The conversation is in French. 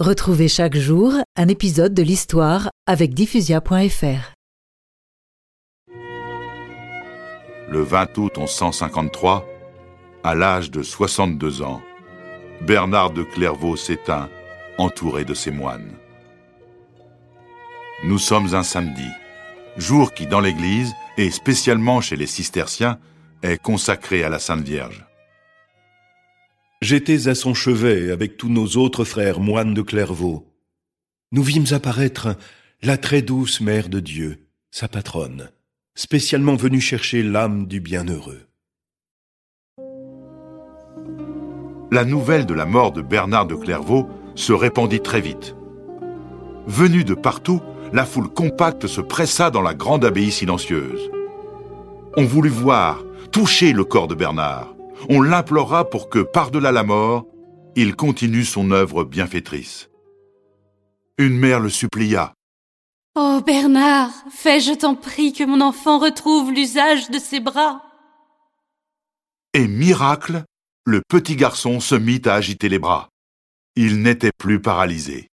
Retrouvez chaque jour un épisode de l'histoire avec diffusia.fr. Le 20 août 1153, à l'âge de 62 ans, Bernard de Clairvaux s'éteint, entouré de ses moines. Nous sommes un samedi, jour qui dans l'Église, et spécialement chez les cisterciens, est consacré à la Sainte Vierge. J'étais à son chevet avec tous nos autres frères moines de Clairvaux. Nous vîmes apparaître la très douce Mère de Dieu, sa patronne, spécialement venue chercher l'âme du bienheureux. La nouvelle de la mort de Bernard de Clairvaux se répandit très vite. Venue de partout, la foule compacte se pressa dans la grande abbaye silencieuse. On voulut voir, toucher le corps de Bernard on l'implora pour que, par-delà la mort, il continue son œuvre bienfaitrice. Une mère le supplia. Oh Bernard, fais, je t'en prie, que mon enfant retrouve l'usage de ses bras? Et miracle, le petit garçon se mit à agiter les bras. Il n'était plus paralysé.